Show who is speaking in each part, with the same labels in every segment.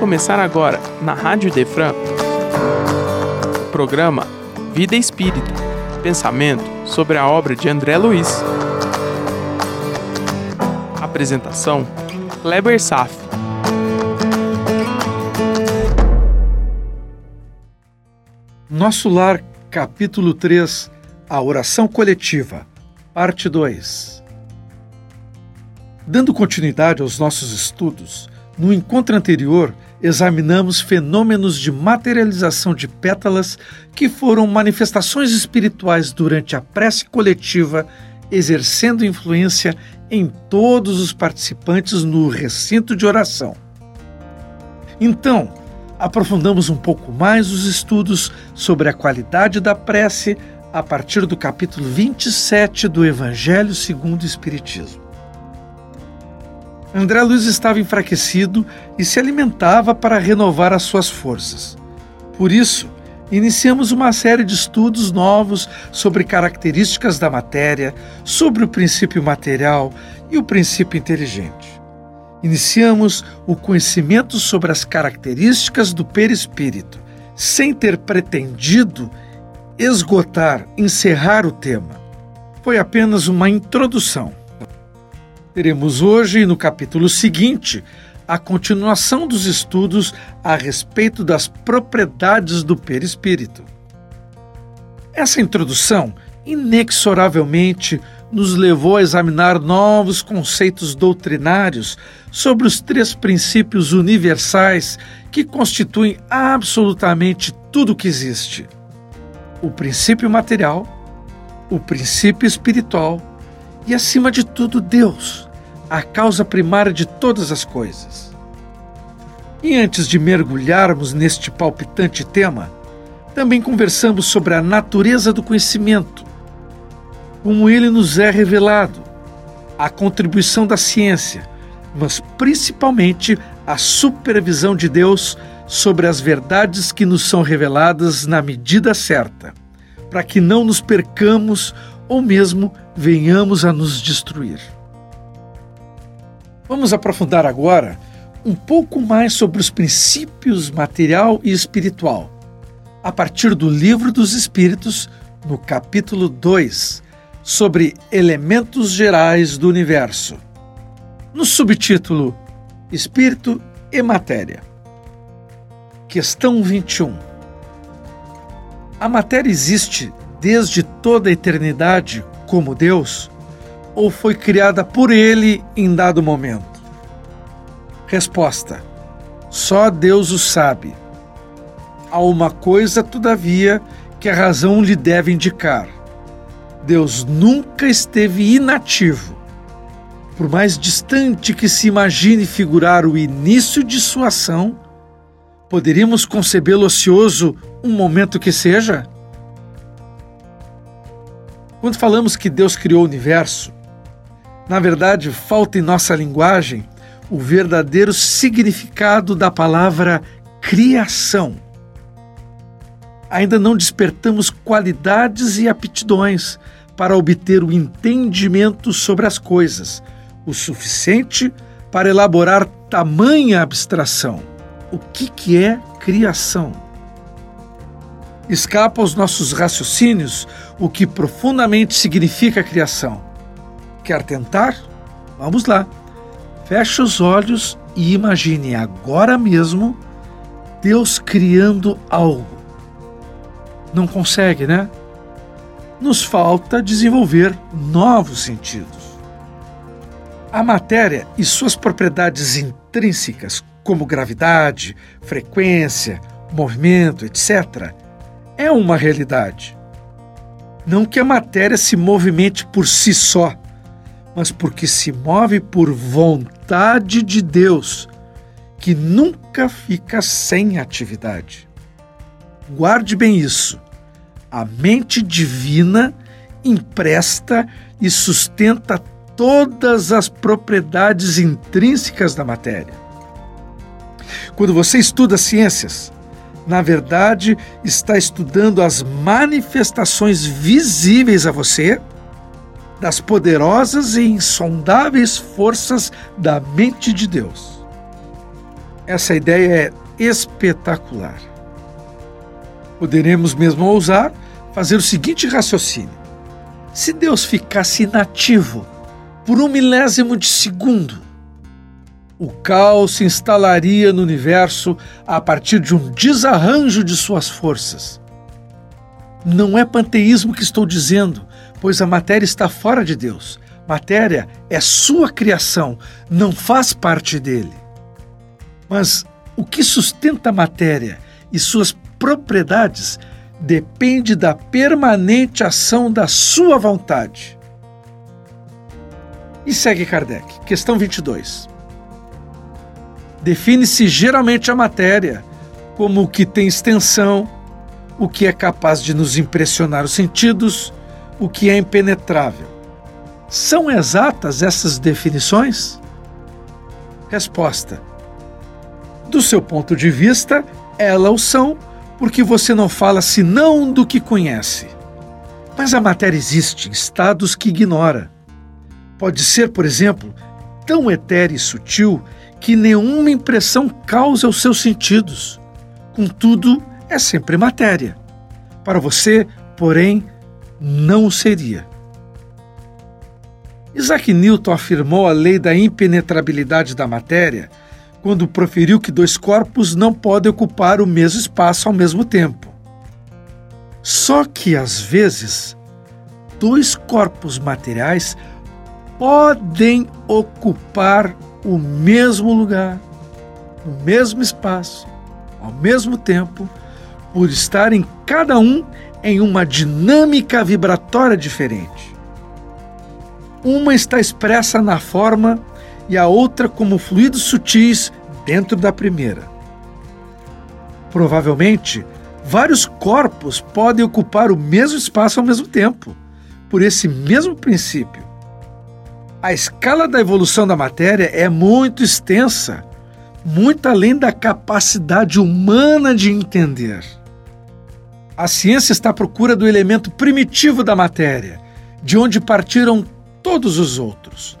Speaker 1: começar agora, na Rádio Defran, o programa Vida Espírita Pensamento sobre a obra de André Luiz. Apresentação: Kleber Saf.
Speaker 2: Nosso Lar, capítulo 3 A Oração Coletiva, parte 2. Dando continuidade aos nossos estudos, no encontro anterior, examinamos fenômenos de materialização de pétalas que foram manifestações espirituais durante a prece coletiva, exercendo influência em todos os participantes no recinto de oração. Então, aprofundamos um pouco mais os estudos sobre a qualidade da prece a partir do capítulo 27 do Evangelho segundo o Espiritismo. André Luiz estava enfraquecido e se alimentava para renovar as suas forças. Por isso, iniciamos uma série de estudos novos sobre características da matéria, sobre o princípio material e o princípio inteligente. Iniciamos o conhecimento sobre as características do perispírito, sem ter pretendido esgotar, encerrar o tema. Foi apenas uma introdução. Teremos hoje, no capítulo seguinte, a continuação dos estudos a respeito das propriedades do perispírito. Essa introdução, inexoravelmente, nos levou a examinar novos conceitos doutrinários sobre os três princípios universais que constituem absolutamente tudo que existe: o princípio material, o princípio espiritual e, acima de tudo, Deus, a causa primária de todas as coisas. E antes de mergulharmos neste palpitante tema, também conversamos sobre a natureza do conhecimento, como ele nos é revelado, a contribuição da ciência, mas principalmente a supervisão de Deus sobre as verdades que nos são reveladas na medida certa, para que não nos percamos ou mesmo venhamos a nos destruir. Vamos aprofundar agora um pouco mais sobre os princípios material e espiritual, a partir do Livro dos Espíritos, no capítulo 2, sobre elementos gerais do universo. No subtítulo Espírito e Matéria. Questão 21. A matéria existe desde toda a eternidade como Deus ou foi criada por Ele em dado momento? Resposta: Só Deus o sabe. Há uma coisa, todavia, que a razão lhe deve indicar. Deus nunca esteve inativo. Por mais distante que se imagine figurar o início de sua ação, poderíamos concebê-lo ocioso um momento que seja? Quando falamos que Deus criou o universo, na verdade, falta em nossa linguagem o verdadeiro significado da palavra criação. Ainda não despertamos qualidades e aptidões para obter o entendimento sobre as coisas, o suficiente para elaborar tamanha abstração. O que, que é criação? Escapa aos nossos raciocínios o que profundamente significa criação. Quer tentar? Vamos lá. Feche os olhos e imagine agora mesmo Deus criando algo. Não consegue, né? Nos falta desenvolver novos sentidos. A matéria e suas propriedades intrínsecas, como gravidade, frequência, movimento, etc., é uma realidade. Não que a matéria se movimente por si só, mas porque se move por vontade de Deus, que nunca fica sem atividade. Guarde bem isso. A mente divina empresta e sustenta todas as propriedades intrínsecas da matéria. Quando você estuda ciências, na verdade, está estudando as manifestações visíveis a você das poderosas e insondáveis forças da mente de Deus. Essa ideia é espetacular. Poderemos mesmo ousar fazer o seguinte raciocínio: se Deus ficasse inativo por um milésimo de segundo, o caos se instalaria no universo a partir de um desarranjo de suas forças. Não é panteísmo que estou dizendo, pois a matéria está fora de Deus. Matéria é sua criação, não faz parte dele. Mas o que sustenta a matéria e suas propriedades depende da permanente ação da sua vontade. E segue Kardec. Questão 22. Define-se geralmente a matéria como o que tem extensão, o que é capaz de nos impressionar os sentidos, o que é impenetrável. São exatas essas definições? Resposta: Do seu ponto de vista, elas são porque você não fala senão do que conhece. Mas a matéria existe em estados que ignora. Pode ser, por exemplo, tão etérea e sutil que nenhuma impressão causa aos seus sentidos. Contudo, é sempre matéria. Para você, porém, não seria. Isaac Newton afirmou a lei da impenetrabilidade da matéria quando proferiu que dois corpos não podem ocupar o mesmo espaço ao mesmo tempo. Só que, às vezes, dois corpos materiais podem ocupar o mesmo lugar, o mesmo espaço, ao mesmo tempo, por estarem cada um em uma dinâmica vibratória diferente. Uma está expressa na forma e a outra como fluidos sutis dentro da primeira. Provavelmente, vários corpos podem ocupar o mesmo espaço ao mesmo tempo, por esse mesmo princípio. A escala da evolução da matéria é muito extensa, muito além da capacidade humana de entender. A ciência está à procura do elemento primitivo da matéria, de onde partiram todos os outros.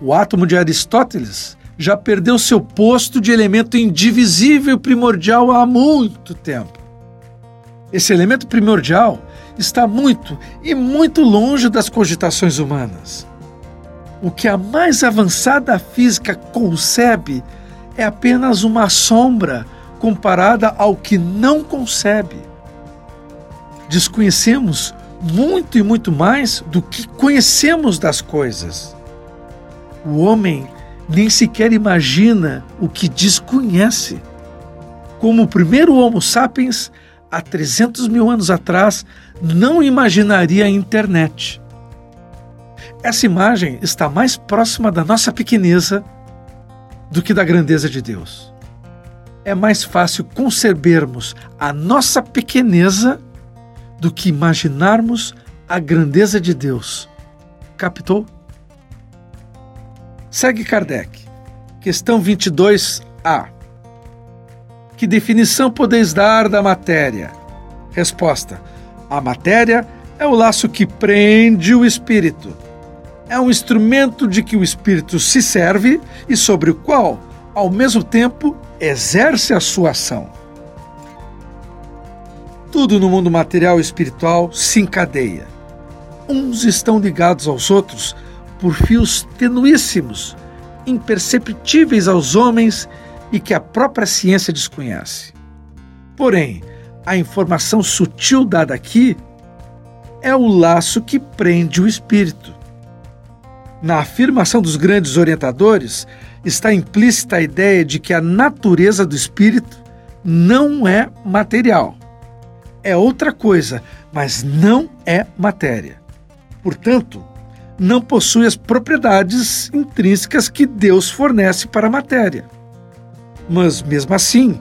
Speaker 2: O átomo de Aristóteles já perdeu seu posto de elemento indivisível primordial há muito tempo. Esse elemento primordial está muito e muito longe das cogitações humanas. O que a mais avançada física concebe é apenas uma sombra comparada ao que não concebe. Desconhecemos muito e muito mais do que conhecemos das coisas. O homem nem sequer imagina o que desconhece. Como o primeiro Homo sapiens, há 300 mil anos atrás, não imaginaria a internet. Essa imagem está mais próxima da nossa pequeneza do que da grandeza de Deus. É mais fácil concebermos a nossa pequeneza do que imaginarmos a grandeza de Deus. Captou? Segue Kardec. Questão 22a. Que definição podeis dar da matéria? Resposta: A matéria é o laço que prende o espírito. É um instrumento de que o espírito se serve e sobre o qual, ao mesmo tempo, exerce a sua ação. Tudo no mundo material e espiritual se encadeia. Uns estão ligados aos outros por fios tenuíssimos, imperceptíveis aos homens e que a própria ciência desconhece. Porém, a informação sutil dada aqui é o laço que prende o espírito. Na afirmação dos grandes orientadores está implícita a ideia de que a natureza do espírito não é material. É outra coisa, mas não é matéria. Portanto, não possui as propriedades intrínsecas que Deus fornece para a matéria. Mas, mesmo assim,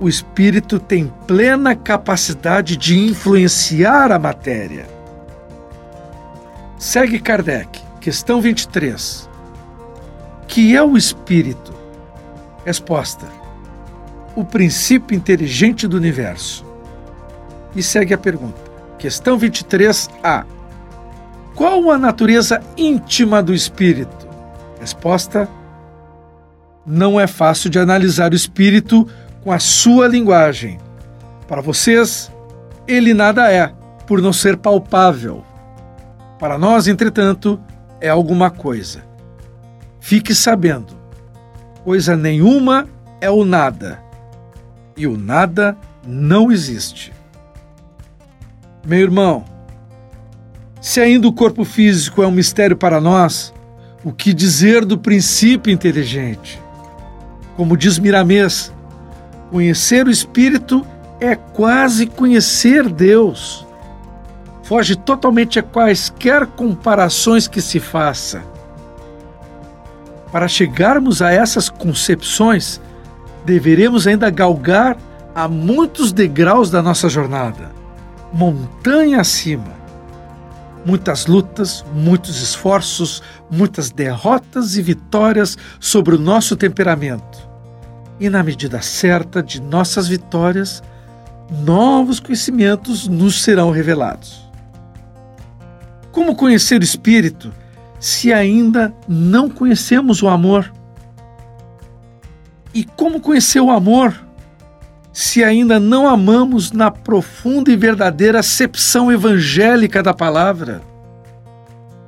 Speaker 2: o espírito tem plena capacidade de influenciar a matéria. Segue Kardec, questão 23. Que é o espírito? Resposta: O princípio inteligente do universo. E segue a pergunta. Questão 23a. Qual a natureza íntima do espírito? Resposta: não é fácil de analisar o espírito com a sua linguagem. Para vocês, ele nada é, por não ser palpável. Para nós, entretanto, é alguma coisa. Fique sabendo: coisa nenhuma é o nada, e o nada não existe. Meu irmão, se ainda o corpo físico é um mistério para nós, o que dizer do princípio inteligente? Como diz Miramês, conhecer o Espírito é quase conhecer Deus. Foge totalmente a quaisquer comparações que se faça. Para chegarmos a essas concepções, deveremos ainda galgar a muitos degraus da nossa jornada, montanha acima. Muitas lutas, muitos esforços, muitas derrotas e vitórias sobre o nosso temperamento e, na medida certa de nossas vitórias, novos conhecimentos nos serão revelados. Como conhecer o Espírito se ainda não conhecemos o amor? E como conhecer o amor se ainda não amamos na profunda e verdadeira acepção evangélica da palavra?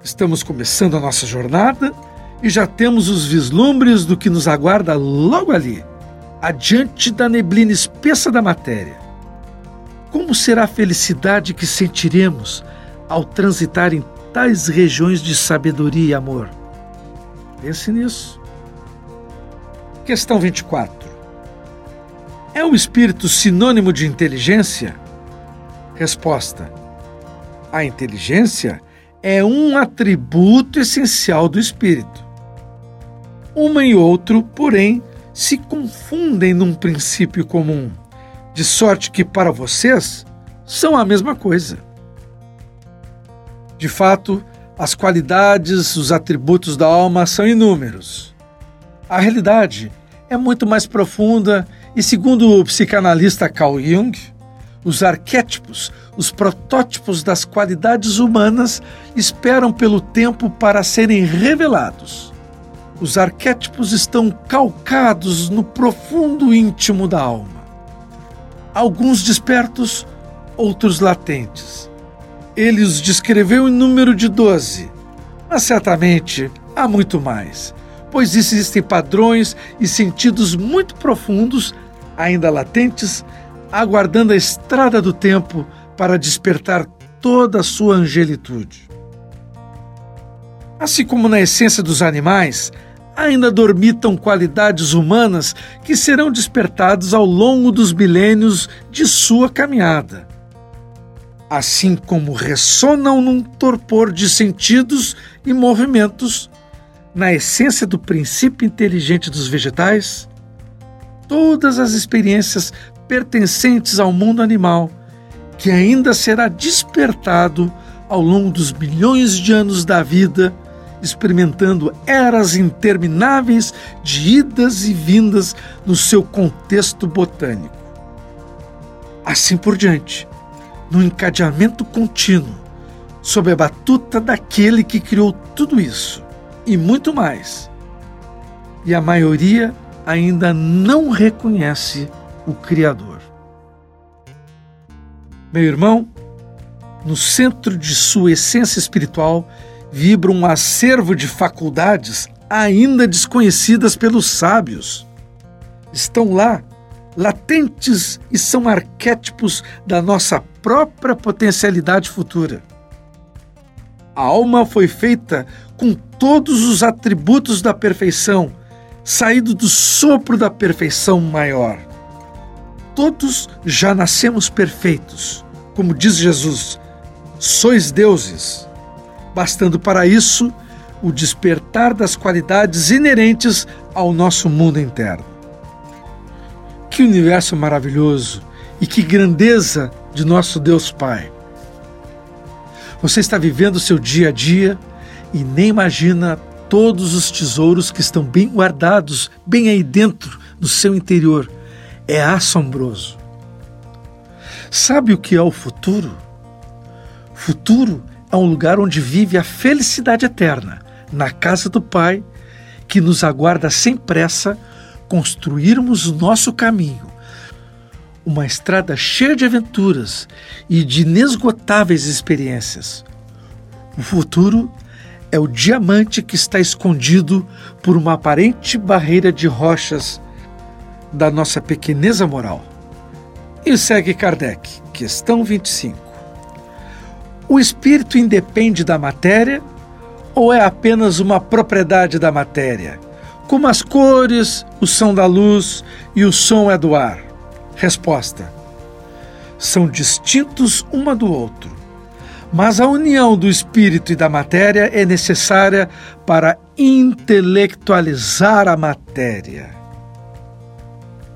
Speaker 2: Estamos começando a nossa jornada e já temos os vislumbres do que nos aguarda logo ali adiante da neblina espessa da matéria. Como será a felicidade que sentiremos ao transitar em tais regiões de sabedoria e amor? Pense nisso. Questão 24. É o espírito sinônimo de inteligência? Resposta: A inteligência é um atributo essencial do espírito. Uma e outro, porém, se confundem num princípio comum, de sorte que para vocês são a mesma coisa. De fato, as qualidades, os atributos da alma são inúmeros. A realidade é muito mais profunda e, segundo o psicanalista Carl Jung, os arquétipos, os protótipos das qualidades humanas esperam pelo tempo para serem revelados. Os arquétipos estão calcados no profundo íntimo da alma. Alguns despertos, outros latentes. Ele os descreveu em número de doze, mas certamente há muito mais, pois existem padrões e sentidos muito profundos, ainda latentes, aguardando a estrada do tempo para despertar toda a sua angelitude. Assim como na essência dos animais, ainda dormitam qualidades humanas que serão despertadas ao longo dos milênios de sua caminhada. Assim como ressonam num torpor de sentidos e movimentos, na essência do princípio inteligente dos vegetais, todas as experiências pertencentes ao mundo animal, que ainda será despertado ao longo dos milhões de anos da vida experimentando eras intermináveis de idas e vindas no seu contexto botânico. Assim por diante, no encadeamento contínuo, sob a batuta daquele que criou tudo isso e muito mais. E a maioria ainda não reconhece o Criador. Meu irmão, no centro de sua essência espiritual vibra um acervo de faculdades ainda desconhecidas pelos sábios. Estão lá, latentes e são arquétipos da nossa própria potencialidade futura. A alma foi feita com todos os atributos da perfeição, saído do sopro da perfeição maior. Todos já nascemos perfeitos, como diz Jesus: sois deuses bastando para isso o despertar das qualidades inerentes ao nosso mundo interno. Que universo maravilhoso e que grandeza de nosso Deus Pai! Você está vivendo o seu dia a dia e nem imagina todos os tesouros que estão bem guardados, bem aí dentro do seu interior. É assombroso. Sabe o que é o futuro? Futuro a um lugar onde vive a felicidade eterna, na casa do Pai, que nos aguarda sem pressa, construirmos nosso caminho, uma estrada cheia de aventuras e de inesgotáveis experiências. O futuro é o diamante que está escondido por uma aparente barreira de rochas da nossa pequeneza moral. E segue Kardec, questão 25. O espírito independe da matéria ou é apenas uma propriedade da matéria, como as cores, o som da luz e o som é do ar? Resposta: São distintos uma do outro mas a união do espírito e da matéria é necessária para intelectualizar a matéria.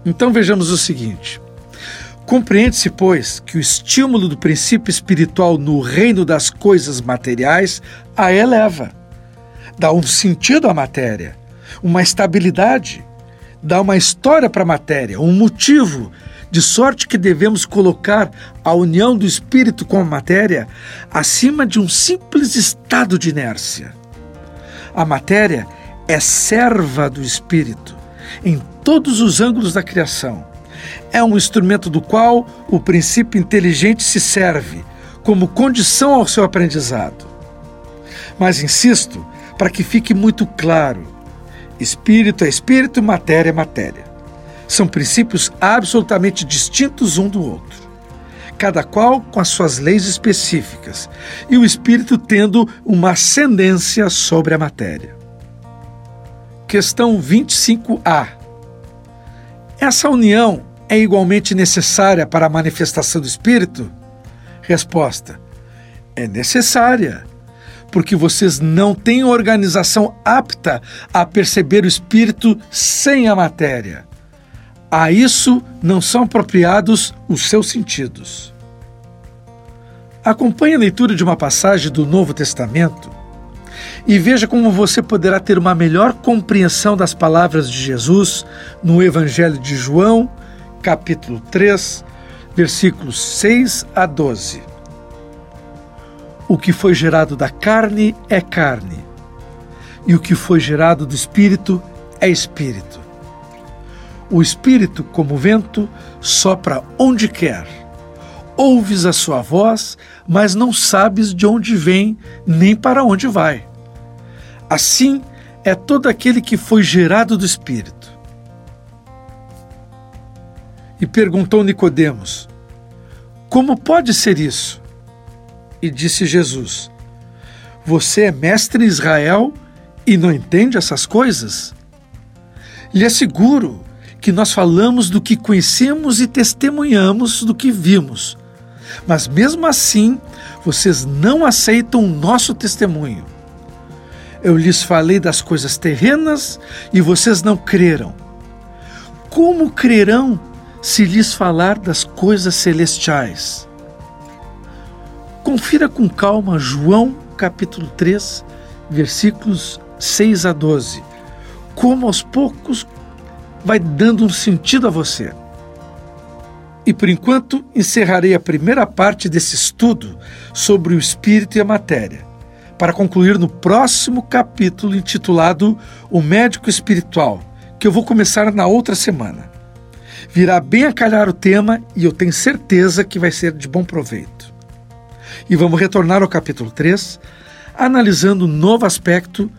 Speaker 2: Então vejamos o seguinte: compreende-se, pois, que o estímulo do princípio espiritual no reino das coisas materiais a eleva, dá um sentido à matéria, uma estabilidade, dá uma história para a matéria, um motivo de sorte que devemos colocar a união do espírito com a matéria acima de um simples estado de inércia. A matéria é serva do espírito em todos os ângulos da criação. É um instrumento do qual o princípio inteligente se serve como condição ao seu aprendizado. Mas insisto, para que fique muito claro: espírito é espírito, matéria é matéria. São princípios absolutamente distintos um do outro, cada qual com as suas leis específicas, e o espírito tendo uma ascendência sobre a matéria. Questão 25A. Essa união é igualmente necessária para a manifestação do espírito? Resposta: É necessária, porque vocês não têm organização apta a perceber o espírito sem a matéria. A isso não são apropriados os seus sentidos. Acompanhe a leitura de uma passagem do Novo Testamento e veja como você poderá ter uma melhor compreensão das palavras de Jesus no Evangelho de João, capítulo 3, versículos 6 a 12. O que foi gerado da carne é carne, e o que foi gerado do espírito é espírito. O Espírito, como vento, sopra onde quer. Ouves a sua voz, mas não sabes de onde vem nem para onde vai. Assim é todo aquele que foi gerado do Espírito. E perguntou Nicodemos: Como pode ser isso? E disse Jesus: Você é mestre em Israel e não entende essas coisas? Lhe asseguro que nós falamos do que conhecemos e testemunhamos do que vimos. Mas mesmo assim, vocês não aceitam o nosso testemunho. Eu lhes falei das coisas terrenas e vocês não creram. Como crerão se lhes falar das coisas celestiais? Confira com calma João capítulo 3, versículos 6 a 12. Como aos poucos vai dando um sentido a você. E por enquanto encerrarei a primeira parte desse estudo sobre o espírito e a matéria, para concluir no próximo capítulo intitulado O Médico Espiritual, que eu vou começar na outra semana. Virá bem a calhar o tema e eu tenho certeza que vai ser de bom proveito. E vamos retornar ao capítulo 3, analisando um novo aspecto,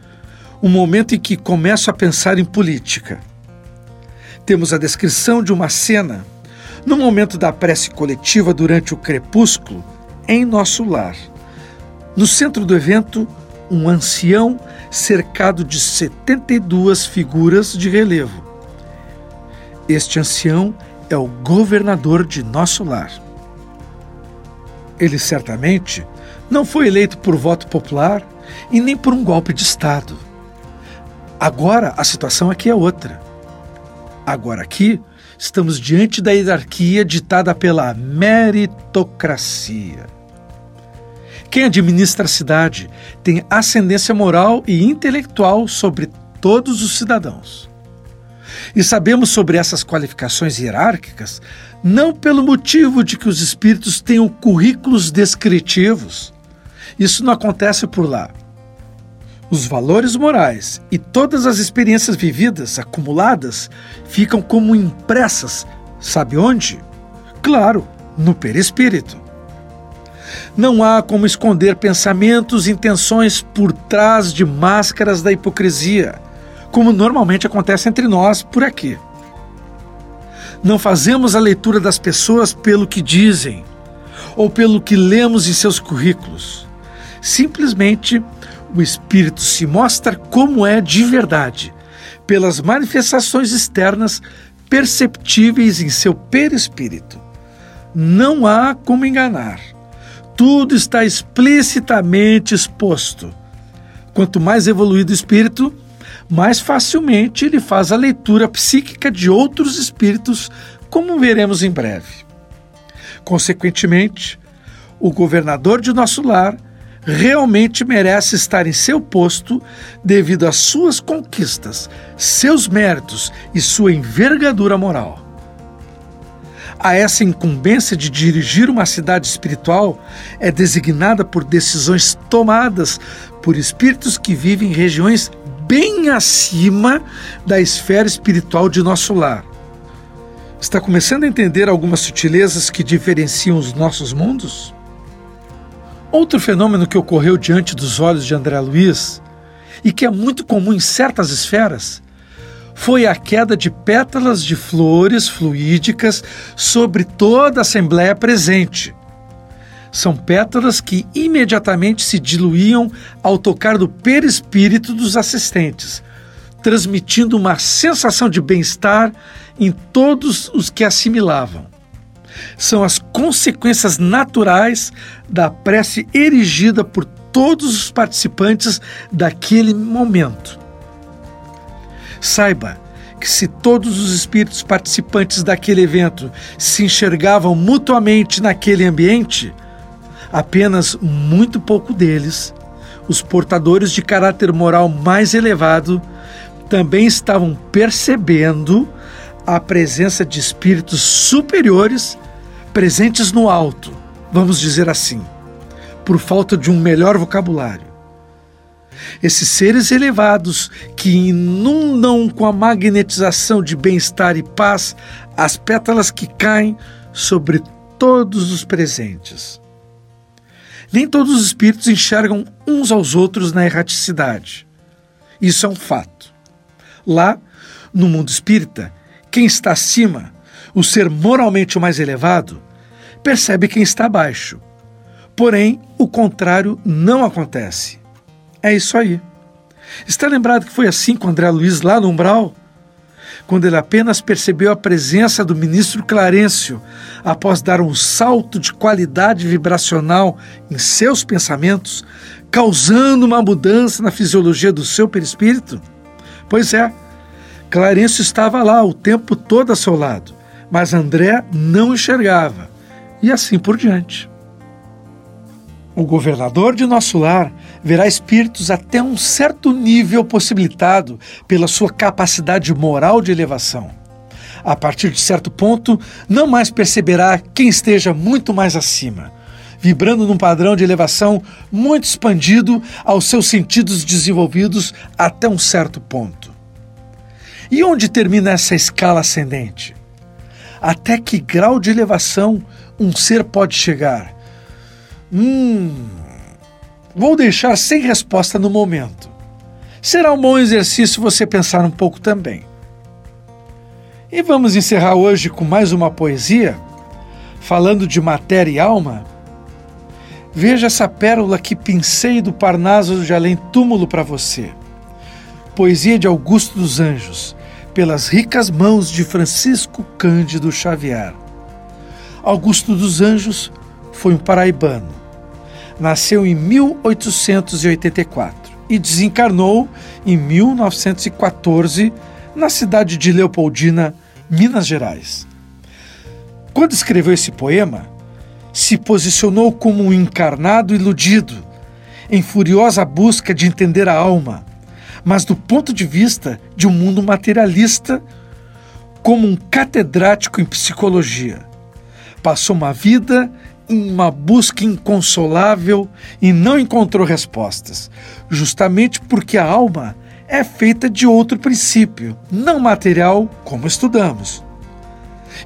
Speaker 2: um momento em que começo a pensar em política temos a descrição de uma cena no momento da prece coletiva durante o crepúsculo em nosso lar. No centro do evento, um ancião cercado de 72 figuras de relevo. Este ancião é o governador de nosso lar. Ele certamente não foi eleito por voto popular e nem por um golpe de Estado. Agora a situação aqui é outra. Agora, aqui, estamos diante da hierarquia ditada pela meritocracia. Quem administra a cidade tem ascendência moral e intelectual sobre todos os cidadãos. E sabemos sobre essas qualificações hierárquicas não pelo motivo de que os espíritos tenham currículos descritivos. Isso não acontece por lá. Os valores morais e todas as experiências vividas, acumuladas, ficam como impressas, sabe onde? Claro, no perispírito. Não há como esconder pensamentos e intenções por trás de máscaras da hipocrisia, como normalmente acontece entre nós por aqui. Não fazemos a leitura das pessoas pelo que dizem ou pelo que lemos em seus currículos. Simplesmente o Espírito se mostra como é de verdade, pelas manifestações externas perceptíveis em seu perispírito. Não há como enganar. Tudo está explicitamente exposto. Quanto mais evoluído o espírito, mais facilmente ele faz a leitura psíquica de outros espíritos, como veremos em breve. Consequentemente, o governador de nosso lar realmente merece estar em seu posto devido às suas conquistas, seus méritos e sua envergadura moral. A essa incumbência de dirigir uma cidade espiritual é designada por decisões tomadas por espíritos que vivem em regiões bem acima da esfera espiritual de nosso lar. Está começando a entender algumas sutilezas que diferenciam os nossos mundos? Outro fenômeno que ocorreu diante dos olhos de André Luiz e que é muito comum em certas esferas foi a queda de pétalas de flores fluídicas sobre toda a assembleia presente. São pétalas que imediatamente se diluíam ao tocar do perispírito dos assistentes, transmitindo uma sensação de bem-estar em todos os que assimilavam são as consequências naturais da prece erigida por todos os participantes daquele momento. Saiba que se todos os espíritos participantes daquele evento se enxergavam mutuamente naquele ambiente, apenas muito pouco deles, os portadores de caráter moral mais elevado, também estavam percebendo a presença de espíritos superiores presentes no alto, vamos dizer assim, por falta de um melhor vocabulário. Esses seres elevados que inundam com a magnetização de bem-estar e paz as pétalas que caem sobre todos os presentes. Nem todos os espíritos enxergam uns aos outros na erraticidade. Isso é um fato. Lá, no mundo espírita, quem está acima, o ser moralmente o mais elevado, percebe quem está abaixo. Porém, o contrário não acontece. É isso aí. Está lembrado que foi assim com André Luiz lá no umbral? Quando ele apenas percebeu a presença do ministro Clarencio, após dar um salto de qualidade vibracional em seus pensamentos, causando uma mudança na fisiologia do seu perispírito? Pois é, Clarencio estava lá o tempo todo a seu lado, mas André não enxergava e assim por diante. O governador de nosso lar verá espíritos até um certo nível possibilitado pela sua capacidade moral de elevação. A partir de certo ponto, não mais perceberá quem esteja muito mais acima, vibrando num padrão de elevação muito expandido aos seus sentidos desenvolvidos até um certo ponto. E onde termina essa escala ascendente? Até que grau de elevação um ser pode chegar? Hum, vou deixar sem resposta no momento. Será um bom exercício você pensar um pouco também. E vamos encerrar hoje com mais uma poesia, falando de matéria e alma. Veja essa pérola que pincei do Parnaso de Além Túmulo para você. Poesia de Augusto dos Anjos, pelas ricas mãos de Francisco Cândido Xavier. Augusto dos Anjos foi um paraibano. Nasceu em 1884 e desencarnou em 1914 na cidade de Leopoldina, Minas Gerais. Quando escreveu esse poema, se posicionou como um encarnado iludido, em furiosa busca de entender a alma, mas do ponto de vista de um mundo materialista, como um catedrático em psicologia passou uma vida em uma busca inconsolável e não encontrou respostas, justamente porque a alma é feita de outro princípio, não material, como estudamos.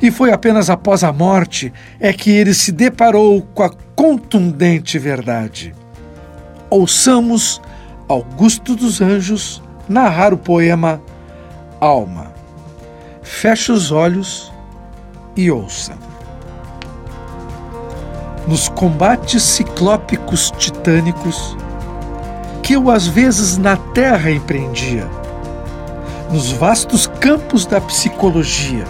Speaker 2: E foi apenas após a morte é que ele se deparou com a contundente verdade. Ouçamos Augusto dos Anjos narrar o poema Alma. Feche os olhos e ouça. Nos combates ciclópicos titânicos, que eu às vezes na terra empreendia, nos vastos campos da psicologia,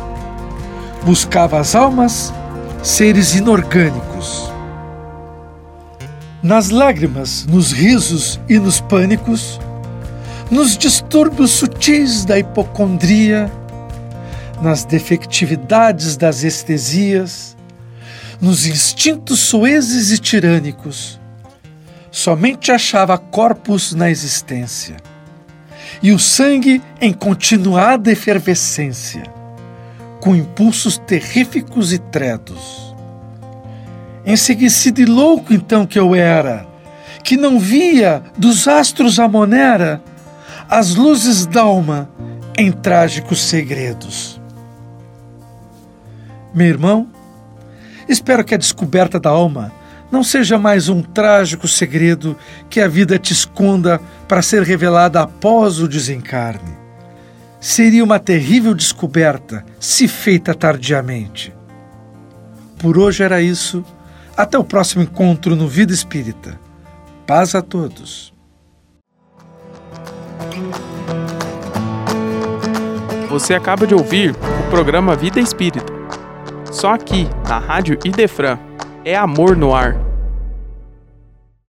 Speaker 2: buscava as almas, seres inorgânicos. Nas lágrimas, nos risos e nos pânicos, nos distúrbios sutis da hipocondria, nas defectividades das estesias, nos instintos soezes e tirânicos, somente achava corpos na existência e o sangue em continuada efervescência, com impulsos terríficos e tredos. Enseguecido e louco então que eu era, que não via dos astros a monera as luzes d'alma em trágicos segredos. Meu irmão, espero que a descoberta da alma não seja mais um trágico segredo que a vida te esconda para ser revelada após o desencarne. Seria uma terrível descoberta se feita tardiamente. Por hoje era isso. Até o próximo encontro no Vida Espírita. Paz a todos.
Speaker 1: Você acaba de ouvir o programa Vida Espírita. Só aqui, na Rádio Idefran, é amor no ar.